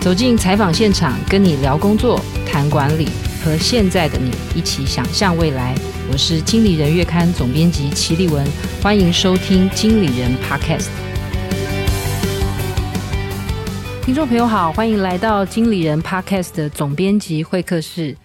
走进采访现场，跟你聊工作、谈管理，和现在的你一起想象未来。我是经理人月刊总编辑齐立文，欢迎收听经理人 Podcast。听众朋友好，欢迎来到经理人 Podcast 的总编辑会客室。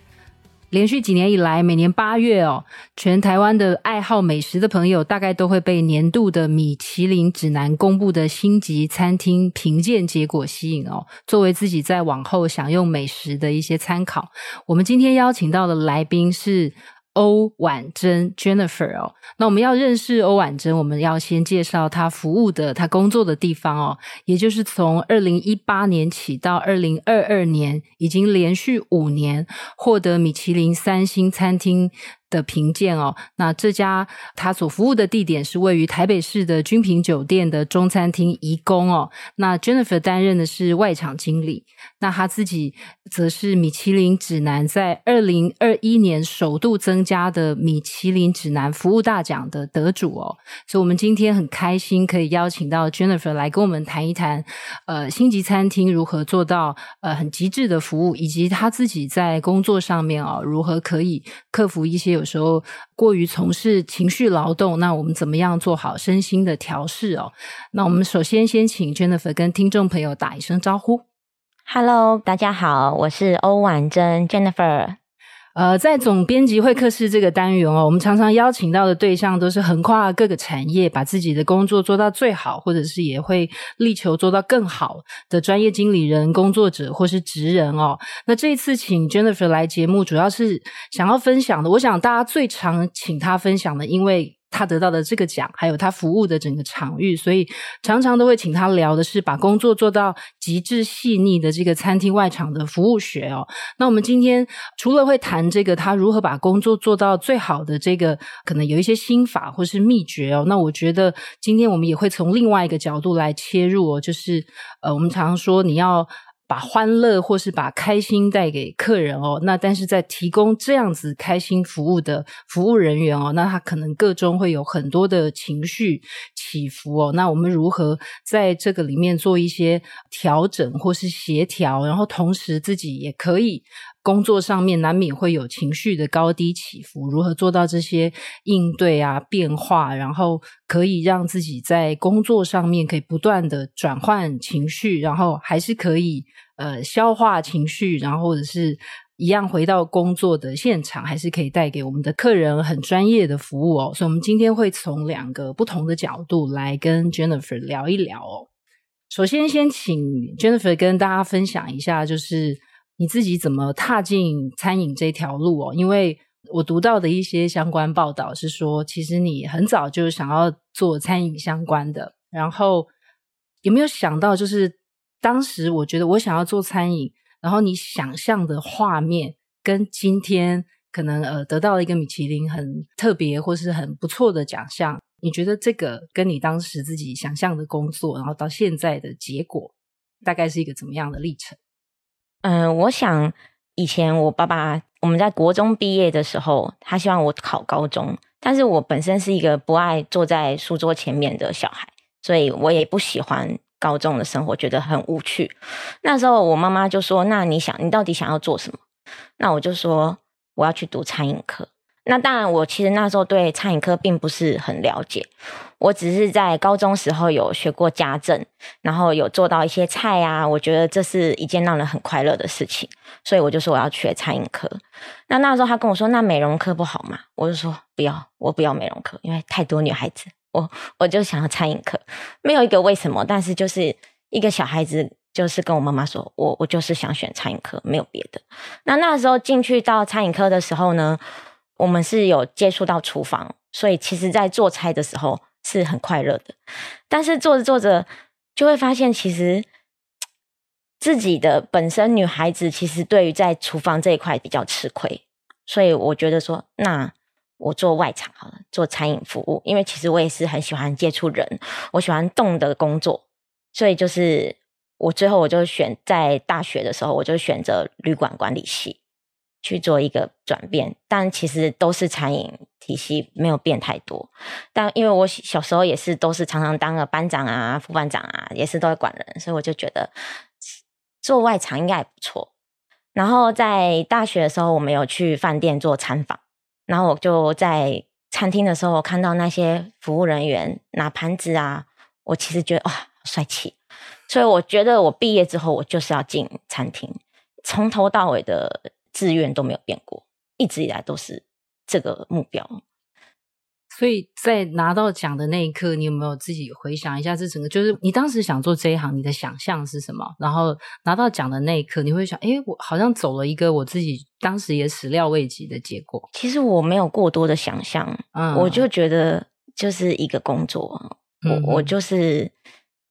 连续几年以来，每年八月哦，全台湾的爱好美食的朋友，大概都会被年度的米其林指南公布的星级餐厅评鉴结果吸引哦，作为自己在往后享用美食的一些参考。我们今天邀请到的来宾是。欧婉珍 Jennifer 哦，那我们要认识欧婉珍，我们要先介绍她服务的、她工作的地方哦，也就是从二零一八年起到二零二二年，已经连续五年获得米其林三星餐厅的评鉴哦，那这家他所服务的地点是位于台北市的君品酒店的中餐厅颐宫哦。那 Jennifer 担任的是外场经理，那他自己则是米其林指南在二零二一年首度增加的米其林指南服务大奖的得主哦。所以，我们今天很开心可以邀请到 Jennifer 来跟我们谈一谈，呃，星级餐厅如何做到呃很极致的服务，以及他自己在工作上面哦如何可以克服一些有时候过于从事情绪劳动，那我们怎么样做好身心的调试哦？那我们首先先请 Jennifer 跟听众朋友打一声招呼。Hello，大家好，我是欧婉珍 Jennifer。呃，在总编辑会客室这个单元哦，我们常常邀请到的对象都是横跨各个产业，把自己的工作做到最好，或者是也会力求做到更好的专业经理人、工作者或是职人哦。那这一次请 Jennifer 来节目，主要是想要分享的，我想大家最常请她分享的，因为。他得到的这个奖，还有他服务的整个场域，所以常常都会请他聊的是把工作做到极致细腻的这个餐厅外场的服务学哦。那我们今天除了会谈这个他如何把工作做到最好的这个，可能有一些心法或是秘诀哦。那我觉得今天我们也会从另外一个角度来切入哦，就是呃，我们常常说你要。把欢乐或是把开心带给客人哦，那但是在提供这样子开心服务的服务人员哦，那他可能各中会有很多的情绪起伏哦，那我们如何在这个里面做一些调整或是协调，然后同时自己也可以。工作上面难免会有情绪的高低起伏，如何做到这些应对啊、变化，然后可以让自己在工作上面可以不断的转换情绪，然后还是可以呃消化情绪，然后或者是一样回到工作的现场，还是可以带给我们的客人很专业的服务哦。所以，我们今天会从两个不同的角度来跟 Jennifer 聊一聊哦。首先，先请 Jennifer 跟大家分享一下，就是。你自己怎么踏进餐饮这条路哦？因为我读到的一些相关报道是说，其实你很早就想要做餐饮相关的。然后有没有想到，就是当时我觉得我想要做餐饮，然后你想象的画面跟今天可能呃得到了一个米其林很特别或是很不错的奖项，你觉得这个跟你当时自己想象的工作，然后到现在的结果，大概是一个怎么样的历程？嗯，我想以前我爸爸我们在国中毕业的时候，他希望我考高中，但是我本身是一个不爱坐在书桌前面的小孩，所以我也不喜欢高中的生活，觉得很无趣。那时候我妈妈就说：“那你想，你到底想要做什么？”那我就说：“我要去读餐饮科。”那当然，我其实那时候对餐饮科并不是很了解，我只是在高中时候有学过家政，然后有做到一些菜啊，我觉得这是一件让人很快乐的事情，所以我就说我要学餐饮科。那那时候他跟我说：“那美容科不好吗？”我就说：“不要，我不要美容科，因为太多女孩子，我我就想要餐饮科，没有一个为什么，但是就是一个小孩子，就是跟我妈妈说，我我就是想选餐饮科，没有别的。那那时候进去到餐饮科的时候呢，我们是有接触到厨房，所以其实，在做菜的时候是很快乐的。但是做着做着，就会发现，其实自己的本身女孩子，其实对于在厨房这一块比较吃亏。所以我觉得说，那我做外场好了，做餐饮服务，因为其实我也是很喜欢接触人，我喜欢动的工作。所以就是我最后我就选在大学的时候，我就选择旅馆管理系。去做一个转变，但其实都是餐饮体系，没有变太多。但因为我小时候也是都是常常当个班长啊、副班长啊，也是都会管人，所以我就觉得做外场应该也不错。然后在大学的时候，我们有去饭店做参访，然后我就在餐厅的时候，我看到那些服务人员拿盘子啊，我其实觉得哇，帅气。所以我觉得我毕业之后，我就是要进餐厅，从头到尾的志愿都没有变过，一直以来都是这个目标。所以在拿到奖的那一刻，你有没有自己回想一下这整个？就是你当时想做这一行，你的想象是什么？然后拿到奖的那一刻，你会想：哎，我好像走了一个我自己当时也始料未及的结果。其实我没有过多的想象，嗯，我就觉得就是一个工作，嗯、我我就是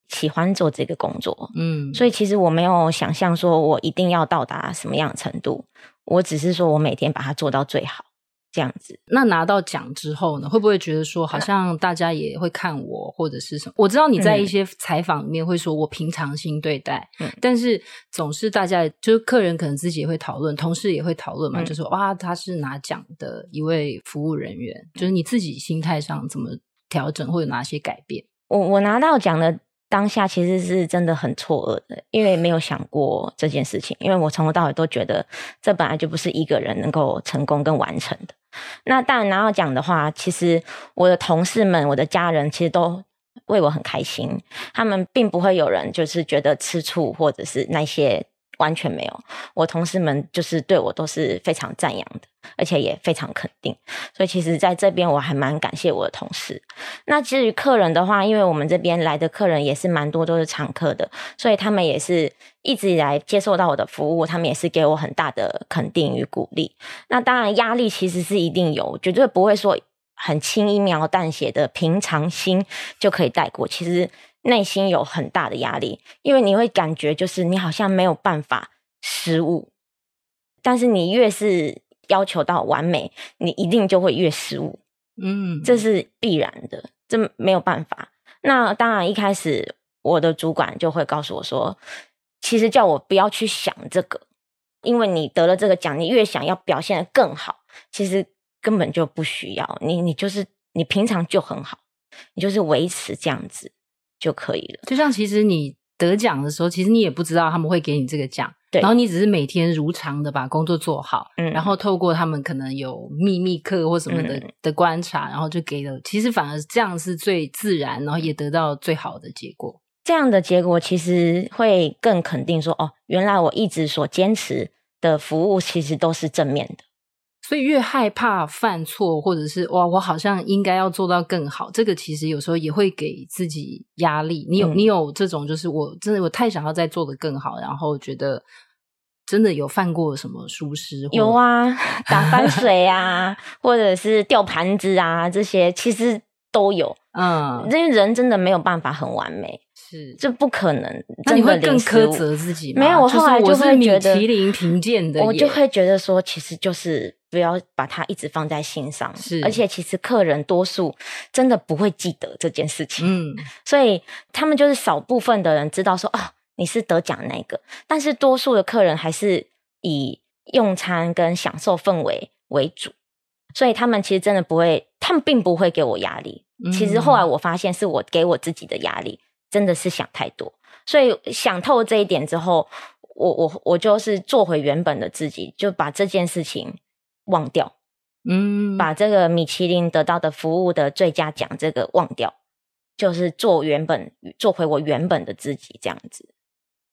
喜欢做这个工作，嗯，所以其实我没有想象说我一定要到达什么样的程度，我只是说我每天把它做到最好。这样子，那拿到奖之后呢，会不会觉得说，好像大家也会看我，或者是什么？我知道你在一些采访里面会说我平常心对待，嗯，但是总是大家就是客人可能自己也会讨论，同事也会讨论嘛，嗯，就说哇，他是拿奖的一位服务人员，就是你自己心态上怎么调整，或有哪些改变？我我拿到奖的当下其实是真的很错愕的，因为没有想过这件事情，因为我从头到尾都觉得这本来就不是一个人能够成功跟完成的。那当然拿到奖的话，其实我的同事们、我的家人其实都为我很开心，他们并不会有人就是觉得吃醋或者是那些。完全没有，我同事们就是对我都是非常赞扬的，而且也非常肯定。所以其实在这边我还蛮感谢我的同事。那至于客人的话，因为我们这边来的客人也是蛮多，都是常客的，所以他们也是一直以来接受到我的服务，他们也是给我很大的肯定与鼓励。那当然压力其实是一定有，绝对不会说很轻易描淡写的平常心就可以带过。其实。内心有很大的压力，因为你会感觉就是你好像没有办法失误，但是你越是要求到完美，你一定就会越失误，嗯，这是必然的，这没有办法。那当然，一开始我的主管就会告诉我说，其实叫我不要去想这个，因为你得了这个奖，你越想要表现得更好，其实根本就不需要，你你就是你平常就很好，你就是维持这样子。就可以了。就像其实你得奖的时候，其实你也不知道他们会给你这个奖，对。然后你只是每天如常的把工作做好，嗯。然后透过他们可能有秘密课或什么的、嗯、的观察，然后就给了。其实反而这样是最自然，然后也得到最好的结果。这样的结果其实会更肯定说，哦，原来我一直所坚持的服务其实都是正面的。所以越害怕犯错，或者是哇，我好像应该要做到更好，这个其实有时候也会给自己压力。你有、嗯、你有这种，就是我真的我太想要再做的更好，然后觉得真的有犯过什么疏失？有啊，打翻水啊，或者是掉盘子啊，这些其实都有。嗯，因为人真的没有办法很完美。是，这不可能。那你会更苛责自己吗？没有，我后来就会觉得，米其林评鉴的，我就会觉得说，其实就是不要把它一直放在心上。是，而且其实客人多数真的不会记得这件事情。嗯，所以他们就是少部分的人知道说，哦，你是得奖那个，但是多数的客人还是以用餐跟享受氛围为主，所以他们其实真的不会，他们并不会给我压力。嗯，其实后来我发现，是我给我自己的压力。真的是想太多，所以想透这一点之后，我我我就是做回原本的自己，就把这件事情忘掉，嗯，把这个米其林得到的服务的最佳奖这个忘掉，就是做原本做回我原本的自己这样子。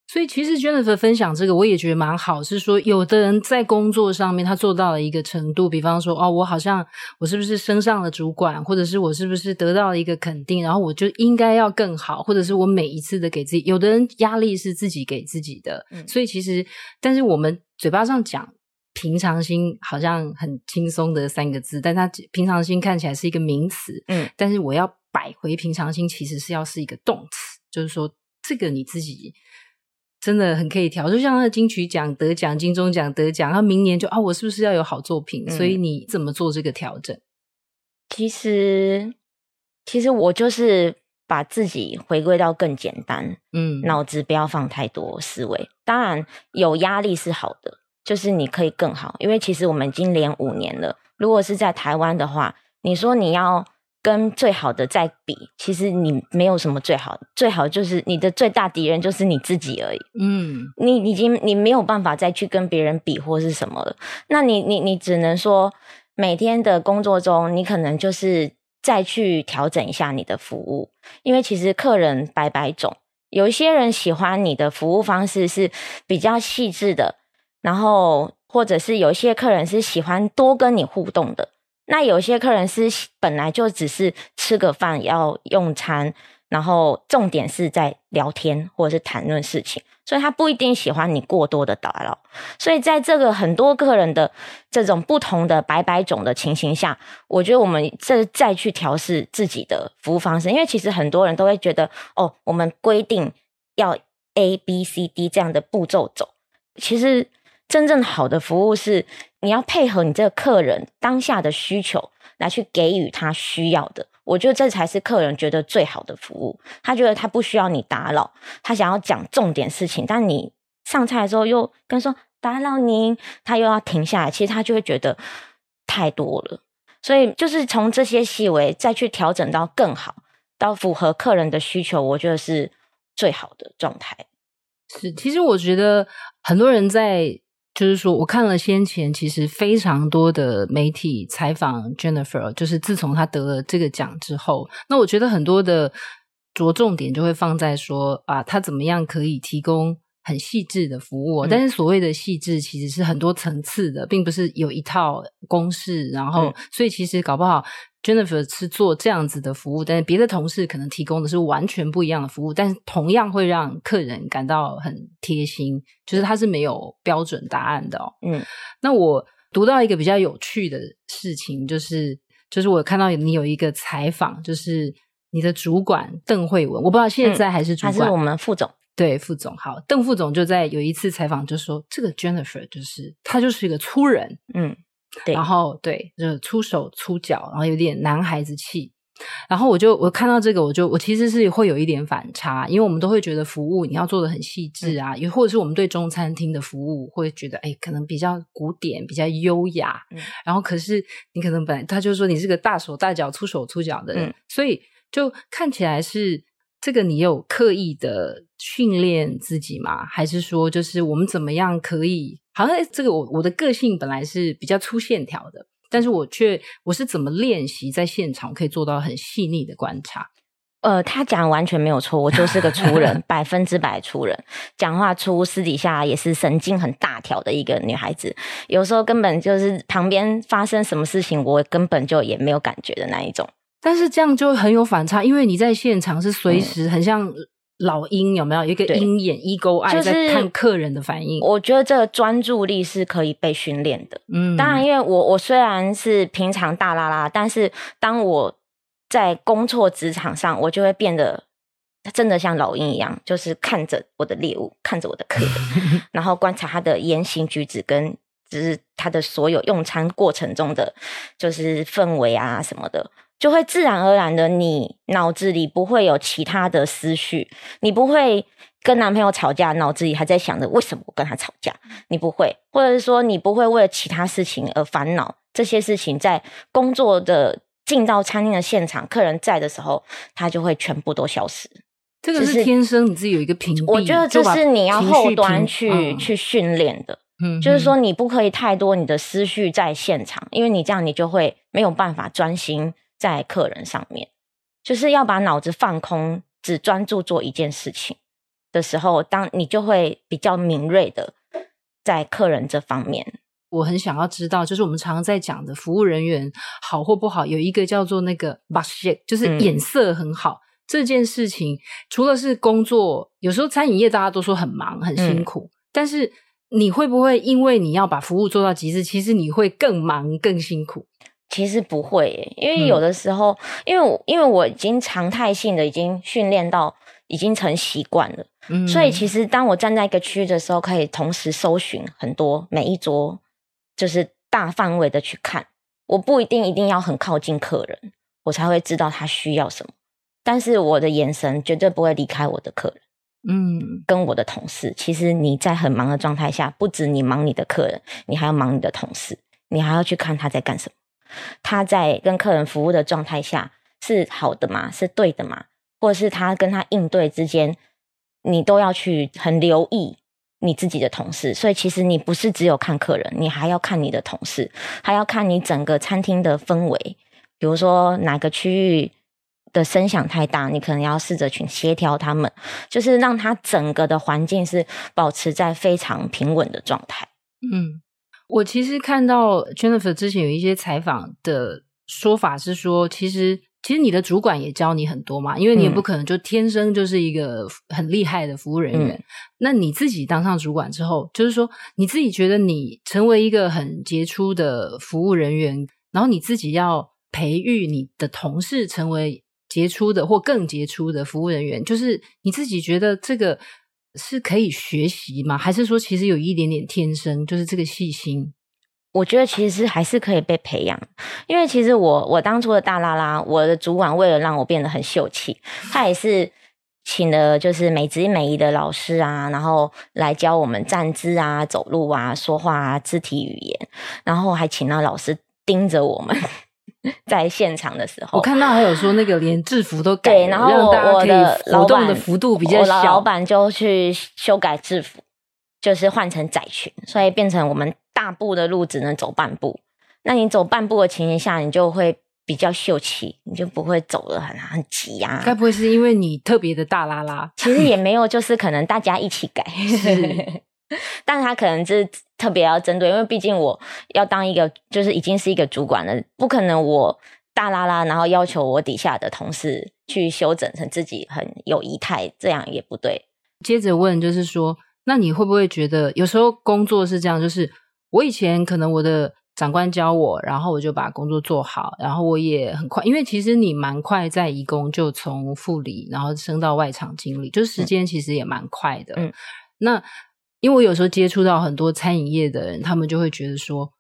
所以其实 Jennifer 分享这个，我也觉得蛮好。是说，有的人在工作上面他做到了一个程度，比方说，哦，我好像我是不是升上了主管，或者是我是不是得到了一个肯定，然后我就应该要更好，或者是我每一次的给自己。有的人压力是自己给自己的，嗯，所以其实，但是我们嘴巴上讲平常心，好像很轻松的三个字，但它平常心看起来是一个名词，嗯，但是我要摆回平常心，其实是要是一个动词，就是说这个你自己。真的很可以调，就像那个金曲奖得奖、金钟奖得奖，他明年就啊，我是不是要有好作品？嗯。所以你怎么做这个调整？其实，其实我就是把自己回归到更简单，嗯，脑子不要放太多思维。当然有压力是好的，就是你可以更好，因为其实我们已经连五年了。如果是在台湾的话，你说你要跟最好的在比，其实你没有什么最好，最好就是你的最大敌人就是你自己而已。嗯，你已经你没有办法再去跟别人比或是什么了，那你你你只能说每天的工作中，你可能就是再去调整一下你的服务，因为其实客人百百种，有一些人喜欢你的服务方式是比较细致的，然后或者是有些客人是喜欢多跟你互动的。那有些客人是本来就只是吃个饭要用餐，然后重点是在聊天或者是谈论事情，所以他不一定喜欢你过多的打扰。所以在这个很多客人的这种不同的百百种的情形下，我觉得我们这再去调试自己的服务方式，因为其实很多人都会觉得哦，我们规定要 A B C D 这样的步骤走，其实。真正好的服务是，你要配合你这个客人当下的需求来去给予他需要的。我觉得这才是客人觉得最好的服务。他觉得他不需要你打扰，他想要讲重点事情，但你上菜的时候又跟说打扰您，他又要停下来，其实他就会觉得太多了。所以就是从这些细微再去调整到更好，到符合客人的需求，我觉得是最好的状态。是，其实我觉得很多人在。就是说，我看了先前其实非常多的媒体采访 Jennifer，就是自从她得了这个奖之后，那我觉得很多的着重点就会放在说啊，她怎么样可以提供很细致的服务。嗯、但是所谓的细致，其实是很多层次的，并不是有一套公式。然后，嗯、所以其实搞不好。Jennifer 是做这样子的服务，但是别的同事可能提供的是完全不一样的服务，但是同样会让客人感到很贴心，就是它是没有标准答案的哦。嗯，那我读到一个比较有趣的事情，就是就是我看到你有一个采访，就是你的主管邓慧文，我不知道现在还是主管，还是我们副总？对，副总。好，邓副总就在有一次采访就说，这个 Jennifer 就是他就是一个粗人，嗯。对，然后对，就是粗手粗脚，然后有点男孩子气。然后我就我看到这个，我就我其实是会有一点反差，因为我们都会觉得服务你要做的很细致啊，也、嗯、或者是我们对中餐厅的服务会觉得，哎，可能比较古典，比较优雅。嗯、然后可是你可能本来他就说你是个大手大脚、粗手粗脚的人，嗯、所以就看起来是。这个你有刻意的训练自己吗？还是说，就是我们怎么样可以？好像这个我我的个性本来是比较粗线条的，但是我却我是怎么练习在现场可以做到很细腻的观察？呃，他讲完全没有错，我就是个粗人，百分之百粗人，讲话粗，私底下也是神经很大条的一个女孩子，有时候根本就是旁边发生什么事情，我根本就也没有感觉的那一种。但是这样就很有反差，因为你在现场是随时很像老鹰，有没有？一个鹰眼、Eagle Eye 在看客人的反应。我觉得这个专注力是可以被训练的。嗯，当然，因为我我虽然是平常大拉拉，但是当我在工作职场上，我就会变得真的像老鹰一样，就是看着我的猎物，看着我的客人，然后观察他的言行举止，跟就是他的所有用餐过程中的就是氛围啊什么的。就会自然而然的，你脑子里不会有其他的思绪，你不会跟男朋友吵架，脑子里还在想着为什么我跟他吵架，你不会，或者是说你不会为了其他事情而烦恼，这些事情在工作的进到餐厅的现场，客人在的时候，他就会全部都消失。这个是天生你自己有一个屏蔽，我觉得这是你要后端去、嗯、去训练的。嗯，就是说你不可以太多你的思绪在现场，因为你这样你就会没有办法专心。在客人上面，就是要把脑子放空，只专注做一件事情的时候，当你就会比较敏锐的在客人这方面。我很想要知道，就是我们常常在讲的服务人员好或不好，有一个叫做那个就是眼色很好、嗯、这件事情。除了是工作，有时候餐饮业大家都说很忙很辛苦，嗯、但是你会不会因为你要把服务做到极致，其实你会更忙更辛苦？其实不会耶，因为有的时候，嗯、因为我因为我已经常态性的已经训练到已经成习惯了，嗯，所以其实当我站在一个区域的时候，可以同时搜寻很多每一桌，就是大范围的去看。我不一定一定要很靠近客人，我才会知道他需要什么。但是我的眼神绝对不会离开我的客人，嗯，跟我的同事。其实你在很忙的状态下，不止你忙你的客人，你还要忙你的同事，你还要去看他在干什么。他在跟客人服务的状态下，是好的吗？是对的吗？或者是他跟他应对之间，你都要去很留意你自己的同事。所以其实你不是只有看客人，你还要看你的同事，还要看你整个餐厅的氛围。比如说哪个区域的声响太大，你可能要试着去协调他们，就是让他整个的环境是保持在非常平稳的状态。嗯，我其实看到 Jennifer 之前有一些采访的说法是说，其实其实你的主管也教你很多嘛，因为你也不可能就天生就是一个很厉害的服务人员。嗯、那你自己当上主管之后，就是说你自己觉得你成为一个很杰出的服务人员，然后你自己要培育你的同事成为杰出的或更杰出的服务人员，就是你自己觉得这个是可以学习吗？还是说其实有一点点天生，就是这个细心？我觉得其实还是可以被培养，因为其实我我当初的大拉拉，我的主管为了让我变得很秀气，他也是请了就是美姿美仪的老师啊，然后来教我们站姿啊、走路啊、说话啊、肢体语言，然后还请了老师盯着我们。在现场的时候，我看到还有说那个连制服都改，对，然后我我的活动的幅度比较小，老板就去修改制服，就是换成窄裙，所以变成我们大步的路只能走半步。那你走半步的情形下，你就会比较秀气，你就不会走得很很急啊。该不会是因为你特别的大拉拉？其实也没有，就是可能大家一起改。是 但是他可能是特别要针对，因为毕竟我要当一个，就是已经是一个主管了，不可能我大拉拉，然后要求我底下的同事去修整成自己很有仪态，这样也不对。接着问就是说，那你会不会觉得有时候工作是这样？就是我以前可能我的长官教我，然后我就把工作做好，然后我也很快，因为其实你蛮快在移工就从副理，然后升到外场经理，就是时间其实也蛮快的。嗯，那。因为我有时候接触到很多餐饮业的人，他们就会觉得说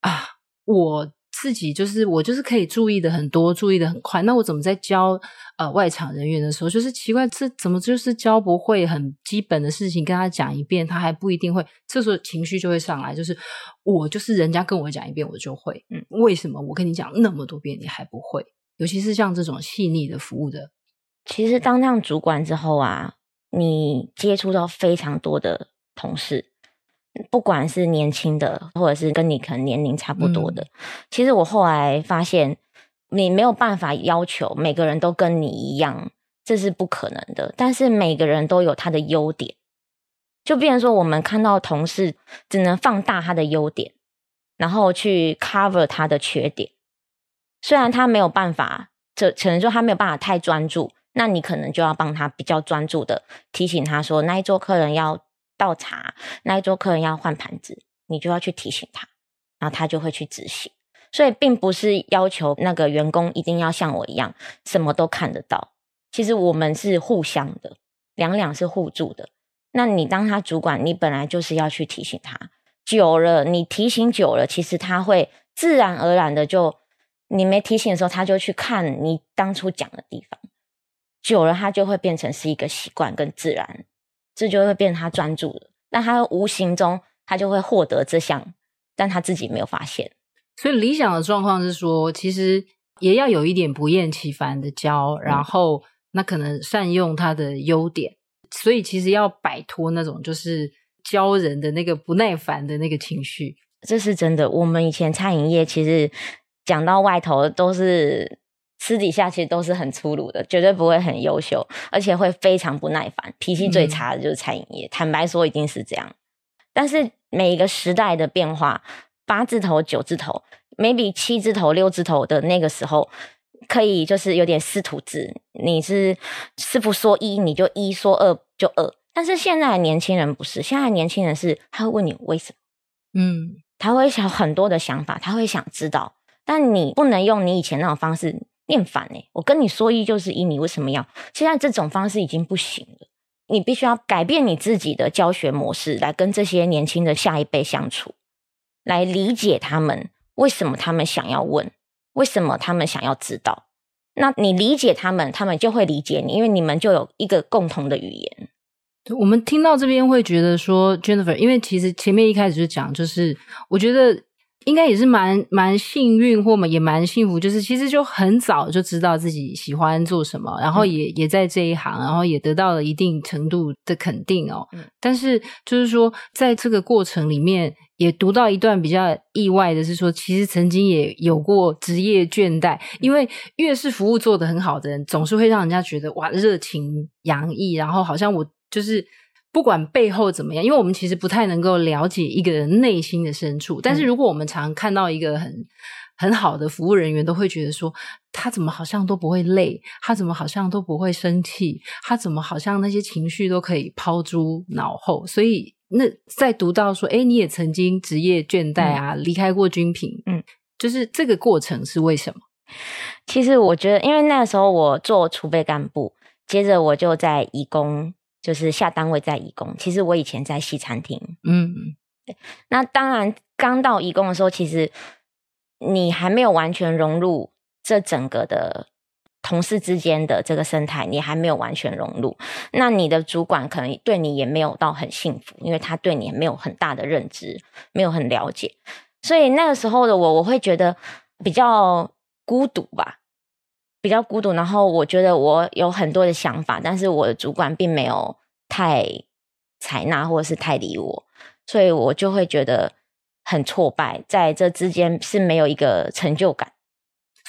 啊，我自己就是我就是可以注意的很多，注意的很快。那我怎么在教呃外场人员的时候，就是奇怪，这怎么就是教不会很基本的事情，跟他讲一遍，他还不一定会。这时候情绪就会上来，就是我就是人家跟我讲一遍，我就会。嗯，为什么我跟你讲那么多遍，你还不会？尤其是像这种细腻的服务的，其实当上主管之后啊，你接触到非常多的。同事，不管是年轻的，或者是跟你可能年龄差不多的，嗯，其实我后来发现，你没有办法要求每个人都跟你一样，这是不可能的。但是每个人都有他的优点，就变成说，我们看到同事只能放大他的优点，然后去 cover 他的缺点。虽然他没有办法，这可能说他没有办法太专注，那你可能就要帮他比较专注的提醒他说，那一桌客人要。倒茶，那一桌客人要换盘子，你就要去提醒他，然后他就会去执行。所以并不是要求那个员工一定要像我一样什么都看得到。其实我们是互相的，两两是互助的。那你当他主管，你本来就是要去提醒他。久了，你提醒久了，其实他会自然而然的就，你没提醒的时候，他就去看你当初讲的地方。久了，他就会变成是一个习惯跟自然。这就会变成他专注了，但他无形中他就会获得这项，但他自己没有发现。所以理想的状况是说，其实也要有一点不厌其烦的教，然后那可能善用他的优点。所以其实要摆脱那种就是教人的那个不耐烦的那个情绪，这是真的。我们以前餐饮业其实讲到外头都是。私底下其实都是很粗鲁的，绝对不会很优秀，而且会非常不耐烦，脾气最差的就是餐饮业。嗯。坦白说，一定是这样。但是每一个时代的变化，八字头、九字头，maybe 七字头、六字头的那个时候，可以就是有点师徒制，你是师傅说一，你就一；说二就二。但是现在的年轻人不是，现在的年轻人是他会问你为什么，嗯，他会想很多的想法，他会想知道，但你不能用你以前那种方式。厌烦呢？我跟你说一就是一，你为什么要？现在这种方式已经不行了，你必须要改变你自己的教学模式，来跟这些年轻的下一辈相处，来理解他们为什么他们想要问，为什么他们想要知道。那你理解他们，他们就会理解你，因为你们就有一个共同的语言。我们听到这边会觉得说，Jennifer，因为其实前面一开始就讲，就是我觉得。应该也是蛮蛮幸运，或也蛮幸福，就是其实就很早就知道自己喜欢做什么，然后也、嗯、也在这一行，然后也得到了一定程度的肯定哦。嗯、但是就是说，在这个过程里面，也读到一段比较意外的是说，其实曾经也有过职业倦怠，因为越是服务做得很好的人，总是会让人家觉得哇，热情洋溢，然后好像我就是。不管背后怎么样，因为我们其实不太能够了解一个人内心的深处。但是如果我们常看到一个很很好的服务人员，都会觉得说，他怎么好像都不会累，他怎么好像都不会生气，他怎么好像那些情绪都可以抛诸脑后。所以那在读到说，哎，你也曾经职业倦怠啊，离开过军品，嗯，就是这个过程是为什么？其实我觉得，因为那个时候我做储备干部，接着我就在义工。就是下单位在义工，其实我以前在西餐厅，嗯，对。那当然，刚到义工的时候，其实你还没有完全融入这整个的同事之间的这个生态，你还没有完全融入。那你的主管可能对你也没有到很幸福，因为他对你也没有很大的认知，没有很了解。所以那个时候的我，我会觉得比较孤独吧。比较孤独，然后我觉得我有很多的想法，但是我的主管并没有太采纳或者是太理我，所以我就会觉得很挫败，在这之间是没有一个成就感。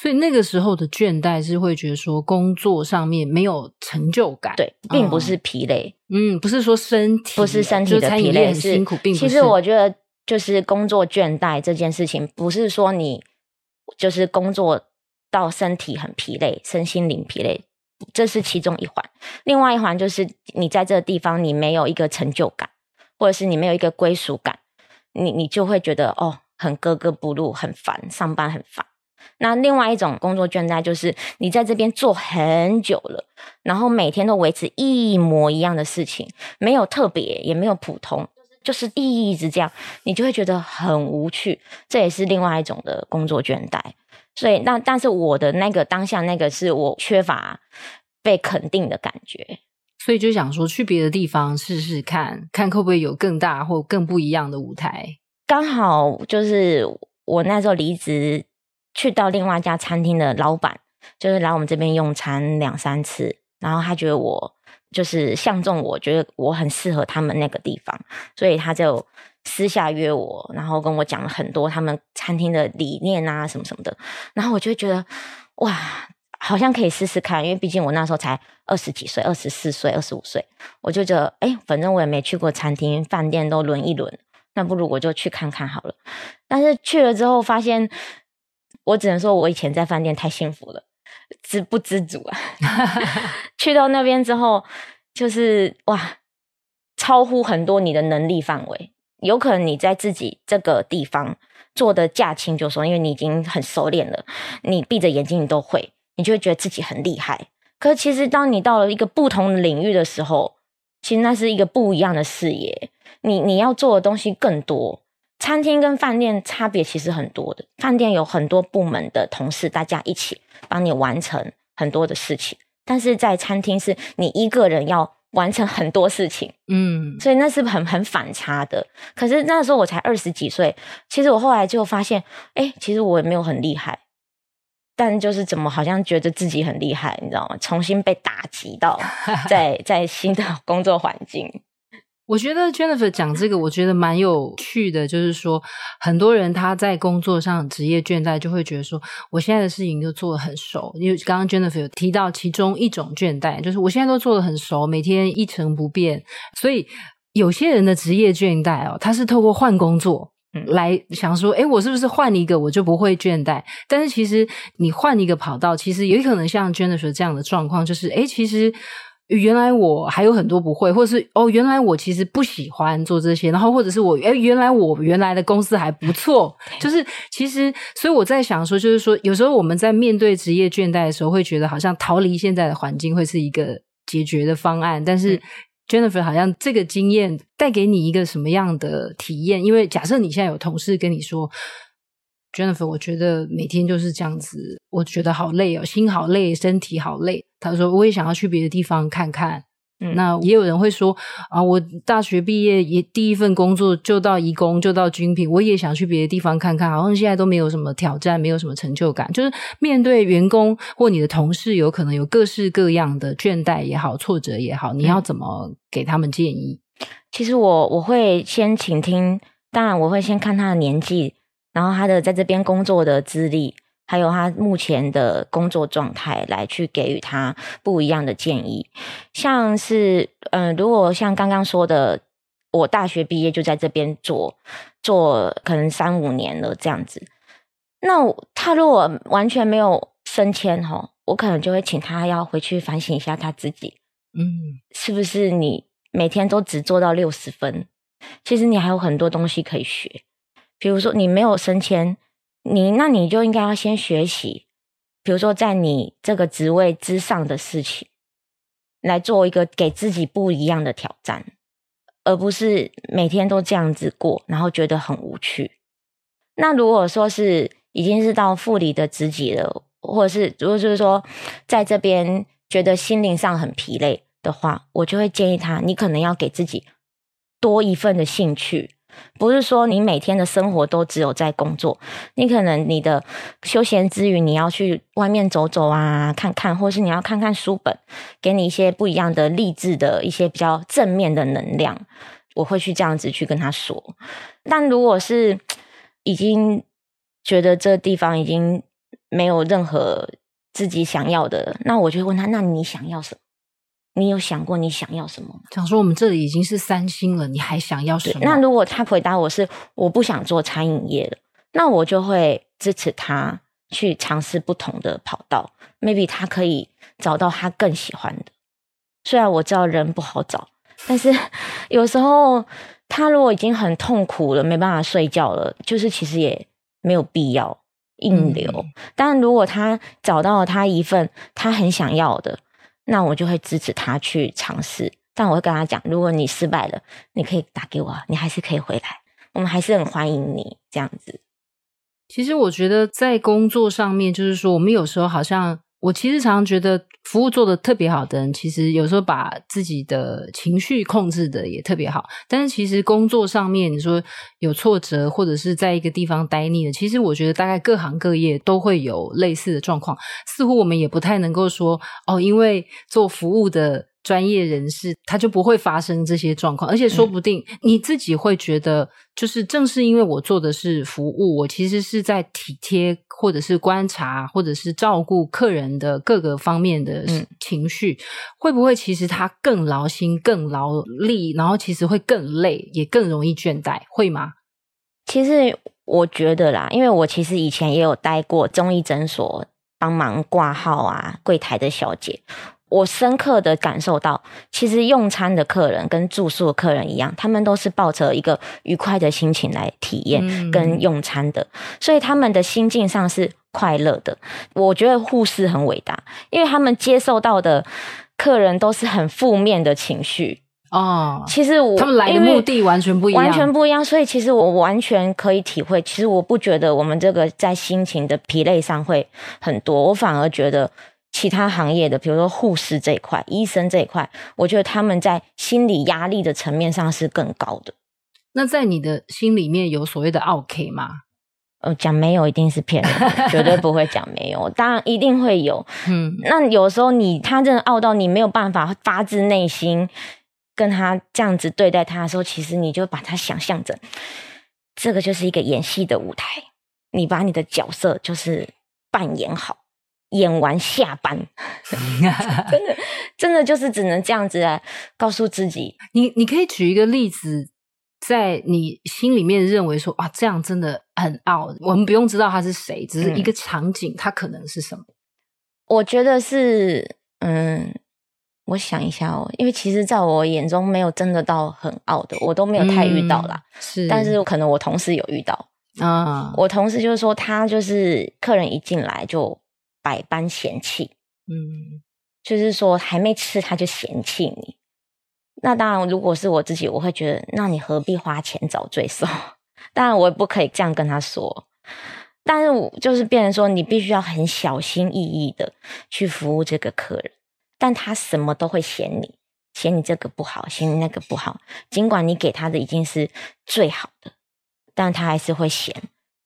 所以那个时候的倦怠是会觉得说工作上面没有成就感，对，并不是疲累，嗯，不是说身体不是身体的疲累，是辛苦，并不是。其实我觉得就是工作倦怠这件事情，不是说你就是工作。到身体很疲累，身心灵疲累，这是其中一环。另外一环就是你在这个地方，你没有一个成就感，或者是你没有一个归属感，你你就会觉得哦，很格格不入，很烦，上班很烦。那另外一种工作倦怠就是你在这边做很久了，然后每天都维持一模一样的事情，没有特别，也没有普通，就是一直这样，你就会觉得很无趣。这也是另外一种的工作倦怠。所以，那但是我的那个当下那个是我缺乏被肯定的感觉，所以就想说去别的地方试试看，看会不会有更大或更不一样的舞台。刚好就是我那时候离职，去到另外一家餐厅的老板，就是来我们这边用餐两三次，然后他觉得我就是相中我，觉得我很适合他们那个地方，所以他就。私下约我，然后跟我讲了很多他们餐厅的理念啊，什么什么的。然后我就觉得，哇，好像可以试试看，因为毕竟我那时候才二十几岁，二十四岁，二十五岁，我就觉得，哎，反正我也没去过餐厅、饭店，都轮一轮，那不如我就去看看好了。但是去了之后，发现我只能说我以前在饭店太幸福了，知不知足啊？去到那边之后，就是哇，超乎很多你的能力范围。有可能你在自己这个地方做的驾轻就熟，因为你已经很熟练了，你闭着眼睛你都会，你就会觉得自己很厉害。可是其实当你到了一个不同领域的时候，其实那是一个不一样的视野，你你要做的东西更多。餐厅跟饭店差别其实很多的，饭店有很多部门的同事，大家一起帮你完成很多的事情，但是在餐厅是你一个人要。完成很多事情，嗯，所以那是很很反差的。可是那时候我才二十几岁，其实我后来就发现，哎，其实我也没有很厉害，但就是怎么好像觉得自己很厉害，你知道吗？重新被打击到 在，在在新的工作环境。我觉得 Jennifer 讲这个，我觉得蛮有趣的，就是说，很多人他在工作上职业倦怠，就会觉得说，我现在的事情都做得很熟。因为刚刚 Jennifer 有提到其中一种倦怠，就是我现在都做得很熟，每天一成不变。所以有些人的职业倦怠哦，他是透过换工作来想说，诶，我是不是换一个我就不会倦怠？但是其实你换一个跑道，其实有可能像 Jennifer 这样的状况，就是诶，其实。原来我还有很多不会，或者是哦，原来我其实不喜欢做这些，然后或者是我哎，原来我原来的公司还不错，就是其实，所以我在想说，就是说，有时候我们在面对职业倦怠的时候，会觉得好像逃离现在的环境会是一个解决的方案，但是 Jennifer 好像这个经验带给你一个什么样的体验？因为假设你现在有同事跟你说。Jennifer，我觉得每天就是这样子，我觉得好累哦，心好累，身体好累。他说我也想要去别的地方看看，嗯，那也有人会说啊，我大学毕业也第一份工作就到义工，就到军品，我也想去别的地方看看，好像现在都没有什么挑战，没有什么成就感。就是面对员工或你的同事，有可能有各式各样的倦怠也好，挫折也好，你要怎么给他们建议？嗯，其实我我会先倾听，当然我会先看他的年纪，然后他的在这边工作的资历。还有他目前的工作状态，来去给予他不一样的建议。像是，嗯、呃，如果像刚刚说的，我大学毕业就在这边做，做可能三五年了这样子。那他如果完全没有升迁哈，我可能就会请他要回去反省一下他自己。嗯，是不是你每天都只做到六十分？其实你还有很多东西可以学，比如说你没有升迁。你那你就应该要先学习，比如说在你这个职位之上的事情，来做一个给自己不一样的挑战，而不是每天都这样子过，然后觉得很无趣。那如果说是已经是到副理的职级了，或者是如果就是说在这边觉得心灵上很疲累的话，我就会建议他，你可能要给自己多一份的兴趣。不是说你每天的生活都只有在工作，你可能你的休闲之余，你要去外面走走啊，看看，或是你要看看书本，给你一些不一样的励志的一些比较正面的能量。我会去这样子去跟他说。但如果是已经觉得这地方已经没有任何自己想要的，那我就问他：那你想要什么？你有想过你想要什么吗？想说我们这里已经是三星了，你还想要什么？那如果他回答我是我不想做餐饮业了，那我就会支持他去尝试不同的跑道，maybe 他可以找到他更喜欢的。虽然我知道人不好找，但是有时候他如果已经很痛苦了，没办法睡觉了，就是其实也没有必要硬留。嗯。但如果他找到了他一份他很想要的。那我就会支持他去尝试，但我会跟他讲，如果你失败了，你可以打给我，你还是可以回来，我们还是很欢迎你这样子。其实我觉得在工作上面，就是说我们有时候好像。我其实常常觉得，服务做的特别好的人，其实有时候把自己的情绪控制的也特别好。但是其实工作上面，你说有挫折，或者是在一个地方待腻了，其实我觉得大概各行各业都会有类似的状况。似乎我们也不太能够说，哦，因为做服务的。专业人士，他就不会发生这些状况，而且说不定你自己会觉得，就是正是因为我做的是服务，我其实是在体贴，或者是观察，或者是照顾客人的各个方面的情绪，会不会其实他更劳心、更劳力，然后其实会更累，也更容易倦怠，会吗？其实我觉得啦，因为我其实以前也有待过中医诊所，帮忙挂号啊，柜台的小姐。我深刻的感受到，其实用餐的客人跟住宿的客人一样，他们都是抱着一个愉快的心情来体验跟用餐的，嗯、所以他们的心境上是快乐的。我觉得护士很伟大，因为他们接受到的客人都是很负面的情绪哦。其实我他们来的目的完全不一样，完全不一样。所以其实我完全可以体会，其实我不觉得我们这个在心情的疲累上会很多，我反而觉得。其他行业的，比如说护士这一块、医生这一块，我觉得他们在心理压力的层面上是更高的。那在你的心里面有所谓的 “OK” 吗？呃，讲没有一定是骗人，绝对不会讲没有，当然一定会有。嗯，那有时候你他真的傲到你没有办法发自内心跟他这样子对待他的时候，其实你就把他想象着，这个就是一个演戏的舞台，你把你的角色就是扮演好。演完下班，真的，真的就是只能这样子来告诉自己。你你可以举一个例子，在你心里面认为说啊，这样真的很傲。我们不用知道他是谁，只是一个场景，他可能是什么？我觉得是，嗯，我想一下哦，因为其实在我眼中没有真的到很傲的，我都没有太遇到啦。嗯、是，但是可能我同事有遇到啊。我同事就是说，他就是客人一进来就。百般嫌弃，嗯，就是说还没吃他就嫌弃你。那当然，如果是我自己，我会觉得，那你何必花钱找罪受？当然，我也不可以这样跟他说。但是，我就是变成说，你必须要很小心翼翼的去服务这个客人，但他什么都会嫌你，嫌你这个不好，嫌你那个不好。尽管你给他的已经是最好的，但他还是会嫌。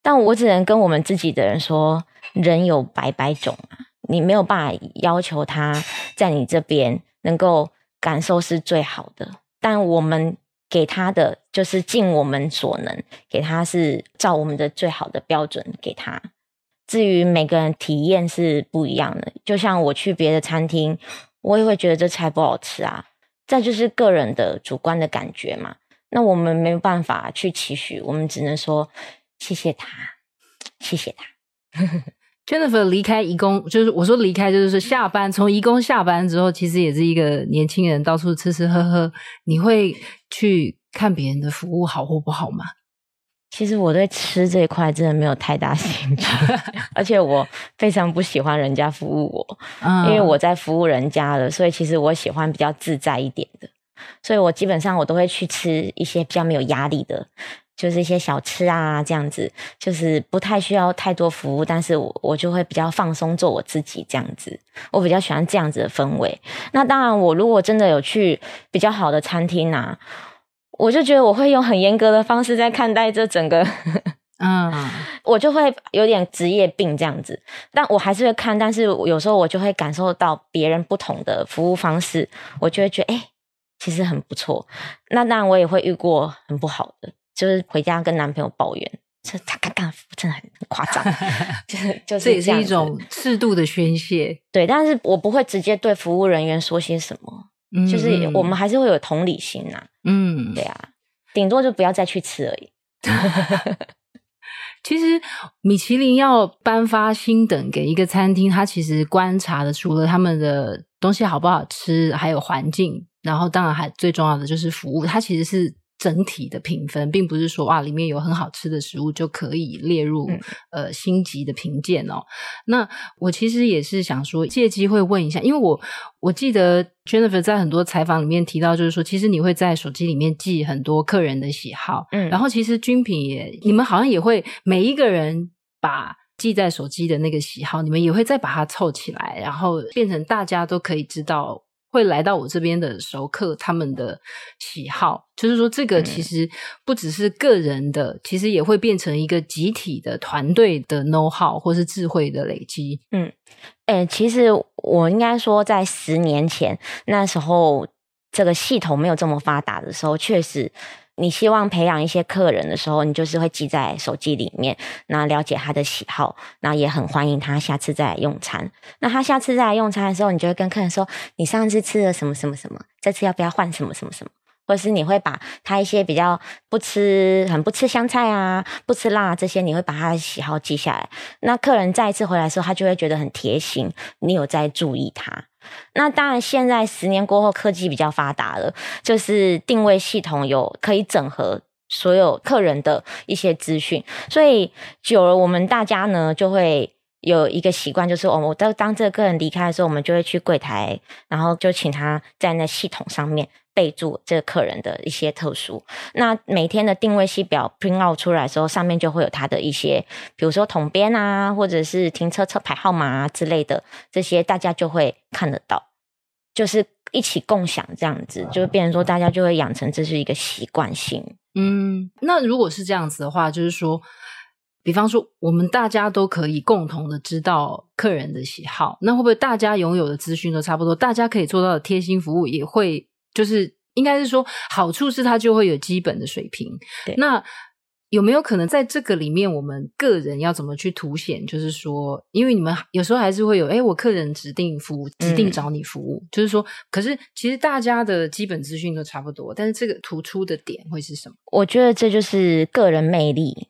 但我只能跟我们自己的人说，人有百百种啊，你没有办法要求他在你这边能够感受是最好的。但我们给他的就是尽我们所能，给他是照我们的最好的标准给他。至于每个人体验是不一样的，就像我去别的餐厅，我也会觉得这菜不好吃啊。再就是个人的主观的感觉嘛。那我们没有办法去期许，我们只能说谢谢他，谢谢他。Jennifer 离开移工，就是我说离开，就是下班从移工下班之后，其实也是一个年轻人到处吃吃喝喝。你会去看别人的服务好或不好吗？其实我对吃这一块真的没有太大兴趣，而且我非常不喜欢人家服务我，因为我在服务人家了，所以其实我喜欢比较自在一点的，所以我基本上我都会去吃一些比较没有压力的，就是一些小吃啊这样子，就是不太需要太多服务，但是我我就会比较放松做我自己这样子，我比较喜欢这样子的氛围。那当然，我如果真的有去比较好的餐厅啊。我就觉得我会用很严格的方式在看待这整个，嗯，我就会有点职业病这样子，但我还是会看，但是有时候我就会感受到别人不同的服务方式，我就会觉得哎、欸，其实很不错。那当然我也会遇过很不好的，就是回家跟男朋友抱怨，这他刚刚真的很夸张，就 是就是这，这也是一种适度的宣泄，对，但是我不会直接对服务人员说些什么。就是我们还是会有同理心呐、啊，嗯，对啊，顶多就不要再去吃而已。其实米其林要颁发星等给一个餐厅，它其实观察的除了他们的东西好不好吃，还有环境，然后当然还最重要的就是服务，它其实是。整体的评分，并不是说哇，里面有很好吃的食物就可以列入、嗯、呃星级的评鉴哦。那我其实也是想说，借机会问一下，因为我我记得 Jennifer 在很多采访里面提到，就是说，其实你会在手机里面记很多客人的喜好，嗯，然后其实军品也，你们好像也会每一个人把记在手机的那个喜好，你们也会再把它凑起来，然后变成大家都可以知道。会来到我这边的熟客，他们的喜好，就是说，这个其实不只是个人的，嗯、其实也会变成一个集体的团队的 know how 或是智慧的累积。嗯，诶、欸，其实我应该说，在十年前那时候，这个系统没有这么发达的时候，确实。你希望培养一些客人的时候，你就是会记在手机里面，那了解他的喜好，那也很欢迎他下次再来用餐。那他下次再来用餐的时候，你就会跟客人说：“你上次吃了什么什么什么，这次要不要换什么什么什么？”或是你会把他一些比较不吃、很不吃香菜啊、不吃辣这些，你会把他的喜好记下来。那客人再一次回来的时候，他就会觉得很贴心，你有在注意他。那当然，现在十年过后，科技比较发达了，就是定位系统有可以整合所有客人的一些资讯，所以久了，我们大家呢就会有一个习惯，就是我们当当这个客人离开的时候，我们就会去柜台，然后就请他在那系统上面备注这个客人的一些特殊。那每天的定位系表 print out 出来的时候，上面就会有他的一些，比如说统编啊，或者是停车车牌号码啊之类的，这些大家就会看得到。就是一起共享这样子，就变成说大家就会养成这是一个习惯性。嗯，那如果是这样子的话，就是说，比方说我们大家都可以共同的知道客人的喜好，那会不会大家拥有的资讯都差不多？大家可以做到的贴心服务也会，就是应该是说好处是它就会有基本的水平。对，那。有没有可能在这个里面，我们个人要怎么去凸显？就是说，因为你们有时候还是会有，哎，我客人指定服务，指定找你服务，嗯、就是说，可是其实大家的基本资讯都差不多，但是这个突出的点会是什么？我觉得这就是个人魅力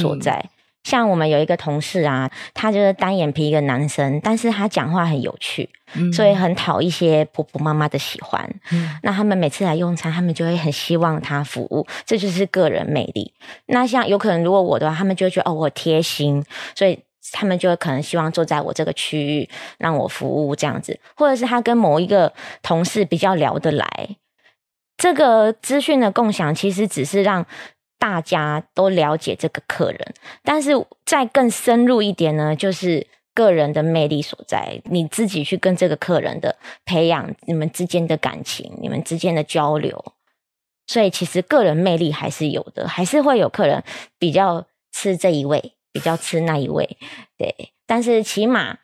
所在。嗯像我们有一个同事啊，他就是单眼皮一个男生，但是他讲话很有趣，嗯、所以很讨一些婆婆妈妈的喜欢。嗯、那他们每次来用餐，他们就会很希望他服务，这就是个人魅力。那像有可能如果我的话，他们就会觉得哦，我贴心，所以他们就可能希望坐在我这个区域让我服务这样子，或者是他跟某一个同事比较聊得来。这个资讯的共享其实只是让。大家都了解这个客人，但是再更深入一点呢，就是个人的魅力所在，你自己去跟这个客人的培养你们之间的感情，你们之间的交流。所以其实个人魅力还是有的，还是会有客人比较吃这一位，比较吃那一位，对。但是起码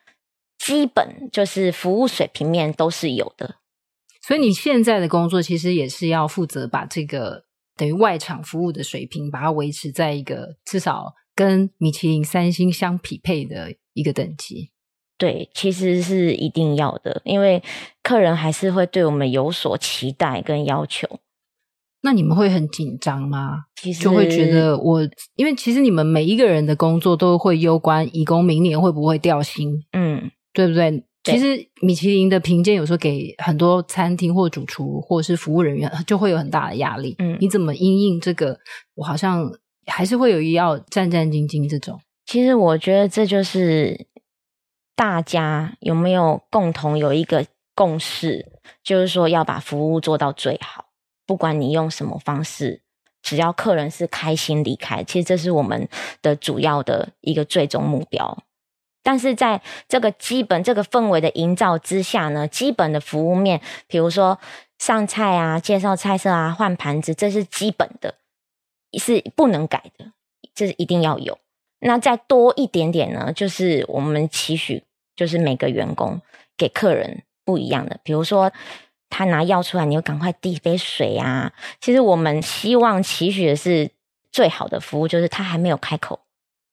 基本就是服务水平面都是有的。所以你现在的工作其实也是要负责把这个等于外场服务的水平，把它维持在一个至少跟米其林三星相匹配的一个等级。对，其实是一定要的，因为客人还是会对我们有所期待跟要求。那你们会很紧张吗？其实就会觉得我，因为其实你们每一个人的工作都会攸关义工明年会不会调薪，嗯，对不对？对。其实米其林的评鉴有时候给很多餐厅或主厨或者是服务人员就会有很大的压力。嗯，你怎么应应这个？我好像还是会有一要战战兢兢这种。其实我觉得这就是大家有没有共同有一个共识，就是说要把服务做到最好。不管你用什么方式，只要客人是开心离开，其实这是我们的主要的一个最终目标。但是在这个基本这个氛围的营造之下呢，基本的服务面，比如说上菜啊、介绍菜色啊、换盘子，这是基本的，是不能改的，这是一定要有。那再多一点点呢，就是我们期许，就是每个员工给客人不一样的，比如说。他拿药出来，你就赶快递杯水啊！其实我们希望期许的是最好的服务，就是他还没有开口，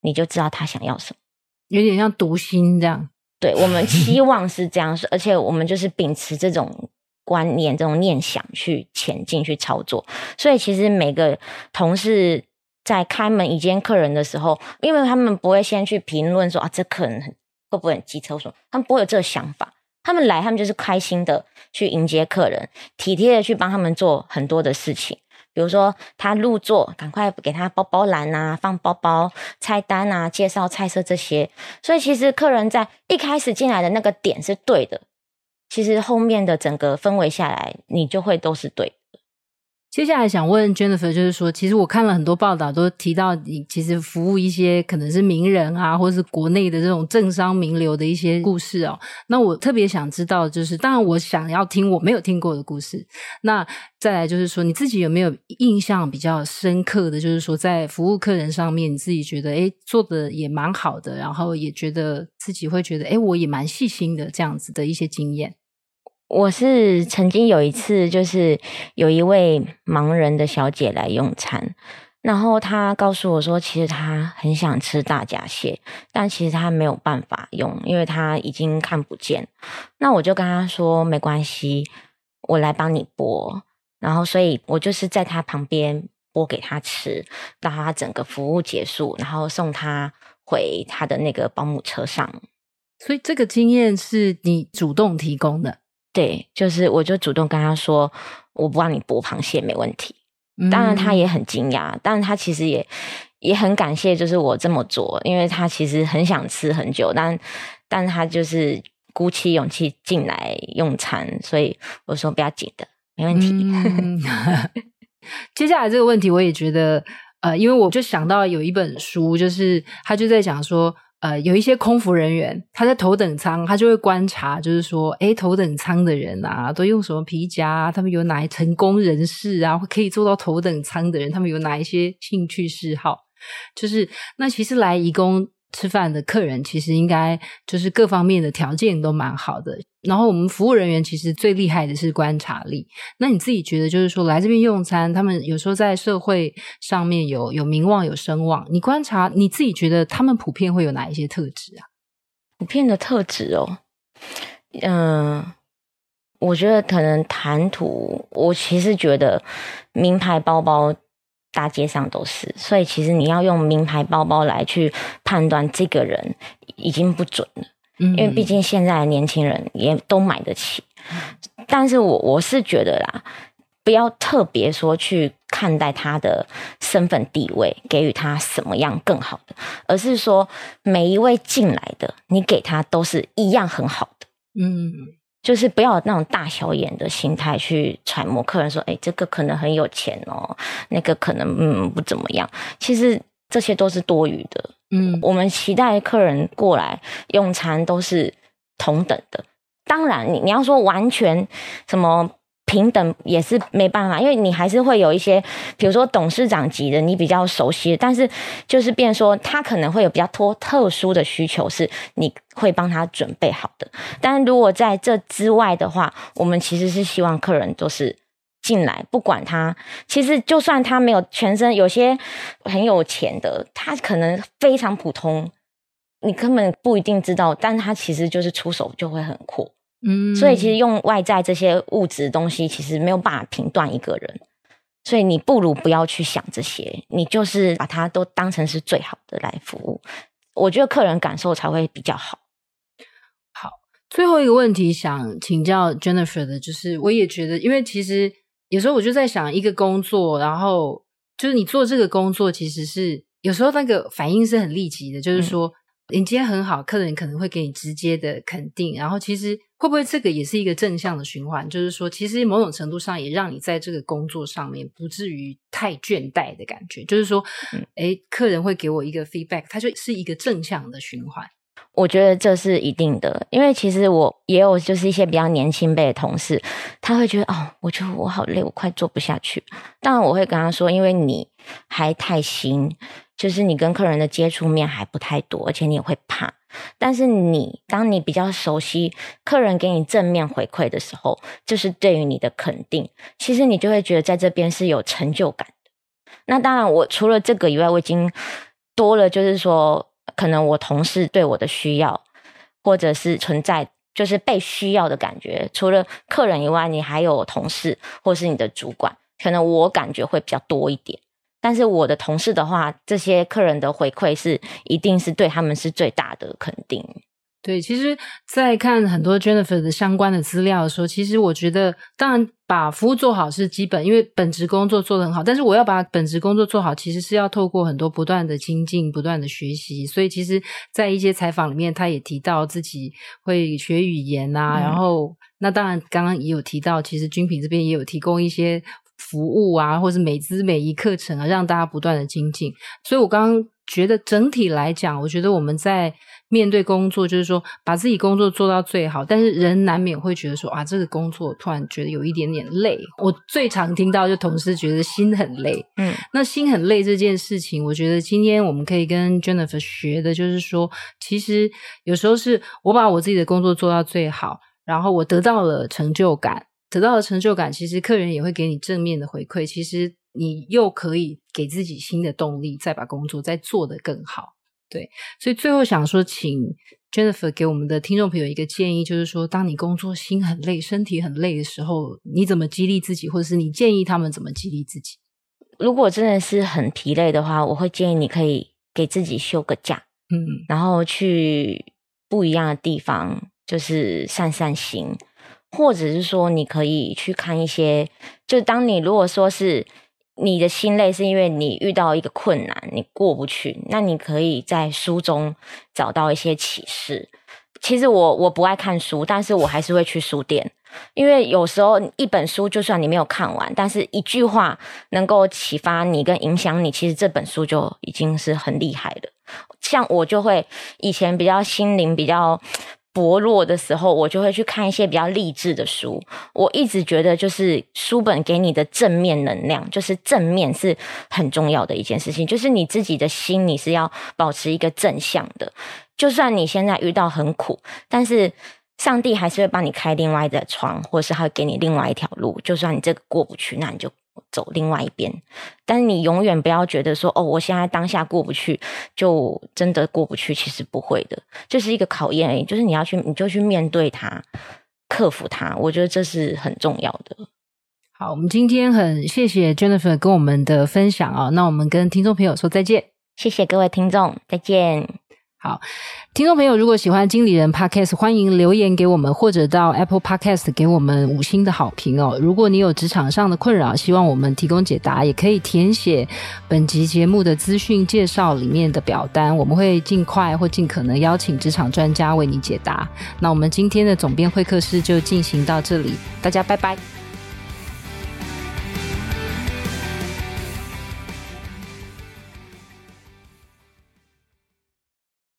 你就知道他想要什么，有点像读心这样。对，我们期望是这样，而且我们就是秉持这种观念、这种念想去前进、去操作。所以，其实每个同事在开门迎接客人的时候，因为他们不会先去评论说啊，这客人会不会很机车什么，他们不会有这个想法。他们来，他们就是开心的去迎接客人，体贴的去帮他们做很多的事情。比如说，他入座，赶快给他包包篮啊，放包包、菜单啊，介绍菜色这些。所以，其实客人在一开始进来的那个点是对的，其实后面的整个氛围下来，你就会都是对。接下来想问 Jennifer，就是说，其实我看了很多报道，都提到你其实服务一些可能是名人啊，或是国内的这种政商名流的一些故事哦。那我特别想知道，就是当然我想要听我没有听过的故事。那再来就是说，你自己有没有印象比较深刻的就是说，在服务客人上面，你自己觉得诶做的也蛮好的，然后也觉得自己会觉得诶我也蛮细心的这样子的一些经验。我是曾经有一次，就是有一位盲人的小姐来用餐，然后她告诉我说，其实她很想吃大闸蟹，但其实她没有办法用，因为她已经看不见。那我就跟她说，没关系，我来帮你剥。然后，所以我就是在她旁边剥给她吃，到她整个服务结束，然后送她回她的那个保姆车上。所以这个经验是你主动提供的。对，就是我就主动跟他说，我不让你剥螃蟹，没问题。当然他也很惊讶，但是他其实也也很感谢，就是我这么做，因为他其实很想吃很久，但但他就是鼓起勇气进来用餐，所以我说不要紧的，没问题。嗯、接下来这个问题，我也觉得，呃，因为我就想到有一本书，就是他就在讲说。呃，有一些空服人员，他在头等舱，他就会观察，就是说，诶，头等舱的人啊，都用什么皮夹？他们有哪一成功人士啊，可以坐到头等舱的人，他们有哪一些兴趣嗜好？就是那其实来义工。吃饭的客人其实应该就是各方面的条件都蛮好的，然后我们服务人员其实最厉害的是观察力。那你自己觉得，就是说来这边用餐，他们有时候在社会上面有有名望、有声望，你观察你自己觉得他们普遍会有哪一些特质啊？普遍的特质哦，嗯、我觉得可能谈吐，我其实觉得名牌包包。大街上都是，所以其实你要用名牌包包来去判断这个人已经不准了，嗯，因为毕竟现在的年轻人也都买得起。但是我我是觉得啦，不要特别说去看待他的身份地位，给予他什么样更好的，而是说每一位进来的，你给他都是一样很好的，嗯。就是不要有那种大小眼的心态去揣摩客人说，哎，这个可能很有钱哦，那个可能嗯不怎么样。其实这些都是多余的。嗯，我们期待客人过来用餐都是同等的。当然你，你你要说完全什么平等也是没办法，因为你还是会有一些，比如说董事长级的，你比较熟悉，但是就是变说他可能会有比较多特殊的需求，是你会帮他准备好的。但如果在这之外的话，我们其实是希望客人都是。进来，不管他，其实就算他没有全身，有些很有钱的，他可能非常普通，你根本不一定知道，但他其实就是出手就会很阔，嗯，所以其实用外在这些物质东西，其实没有办法评断一个人，所以你不如不要去想这些，你就是把它都当成是最好的来服务，我觉得客人感受才会比较好。好，最后一个问题想请教 Jennifer 的，就是我也觉得，因为其实。有时候我就在想，一个工作，然后就是你做这个工作，其实是有时候那个反应是很立即的，就是说，你今天很好，客人可能会给你直接的肯定，然后其实会不会这个也是一个正向的循环？就是说，其实某种程度上也让你在这个工作上面不至于太倦怠的感觉。就是说，诶，客人会给我一个 feedback，它就是一个正向的循环。我觉得这是一定的，因为其实我也有就是一些比较年轻辈的同事，他会觉得哦，我觉得我好累，我快做不下去。当然我会跟他说，因为你还太新，就是你跟客人的接触面还不太多，而且你也会怕。但是你当你比较熟悉，客人给你正面回馈的时候，就是对于你的肯定，其实你就会觉得在这边是有成就感的。那当然，我除了这个以外，我已经多了，就是说。可能我同事对我的需要，或者是存在就是被需要的感觉，除了客人以外，你还有同事或是你的主管，可能我感觉会比较多一点。但是我的同事的话，这些客人的回馈是一定是对他们是最大的肯定。对，其实，在看很多 Jennifer 的相关的资料的时候，其实我觉得，当然把服务做好是基本，因为本职工作做得很好。但是，我要把本职工作做好，其实是要透过很多不断的精进、不断的学习。所以，其实，在一些采访里面，他也提到自己会学语言啊。嗯、然后，那当然，刚刚也有提到，其实军品这边也有提供一些服务啊，或是美姿美仪课程啊，让大家不断的精进。所以我刚刚觉得整体来讲，我觉得我们在。面对工作，就是说把自己工作做到最好，但是人难免会觉得说啊，这个工作突然觉得有一点点累。我最常听到就同事觉得心很累，嗯，那心很累这件事情，我觉得今天我们可以跟 Jennifer 学的就是说，其实有时候是我把我自己的工作做到最好，然后我得到了成就感，得到的成就感，其实客人也会给你正面的回馈，其实你又可以给自己新的动力，再把工作再做得更好。对，所以最后想说，请 Jennifer 给我们的听众朋友一个建议，就是说，当你工作心很累、身体很累的时候，你怎么激励自己，或者是你建议他们怎么激励自己？如果真的是很疲累的话，我会建议你可以给自己休个假，嗯，然后去不一样的地方，就是散散心，或者是说，你可以去看一些，就当你如果说是。你的心累是因为你遇到一个困难，你过不去。那你可以在书中找到一些启示。其实我我不爱看书，但是我还是会去书店，因为有时候一本书就算你没有看完，但是一句话能够启发你跟影响你，其实这本书就已经是很厉害的。像我就会以前比较心灵比较。薄弱的时候，我就会去看一些比较励志的书。我一直觉得，就是书本给你的正面能量，就是正面是很重要的一件事情。就是你自己的心，你是要保持一个正向的。就算你现在遇到很苦，但是上帝还是会帮你开另外一个窗，或者是他会给你另外一条路。就算你这个过不去，那你就。走另外一边，但是你永远不要觉得说哦，我现在当下过不去，就真的过不去。其实不会的，这是一个考验而已。就是你要去，你就去面对它，克服它。我觉得这是很重要的。好，我们今天很谢谢 Jennifer 跟我们的分享啊，那我们跟听众朋友说再见，谢谢各位听众，再见。好，听众朋友，如果喜欢经理人 Podcast，欢迎留言给我们，或者到 Apple Podcast 给我们五星的好评哦。如果你有职场上的困扰，希望我们提供解答，也可以填写本集节目的资讯介绍里面的表单，我们会尽快或尽可能邀请职场专家为你解答。那我们今天的总编会客室就进行到这里，大家拜拜。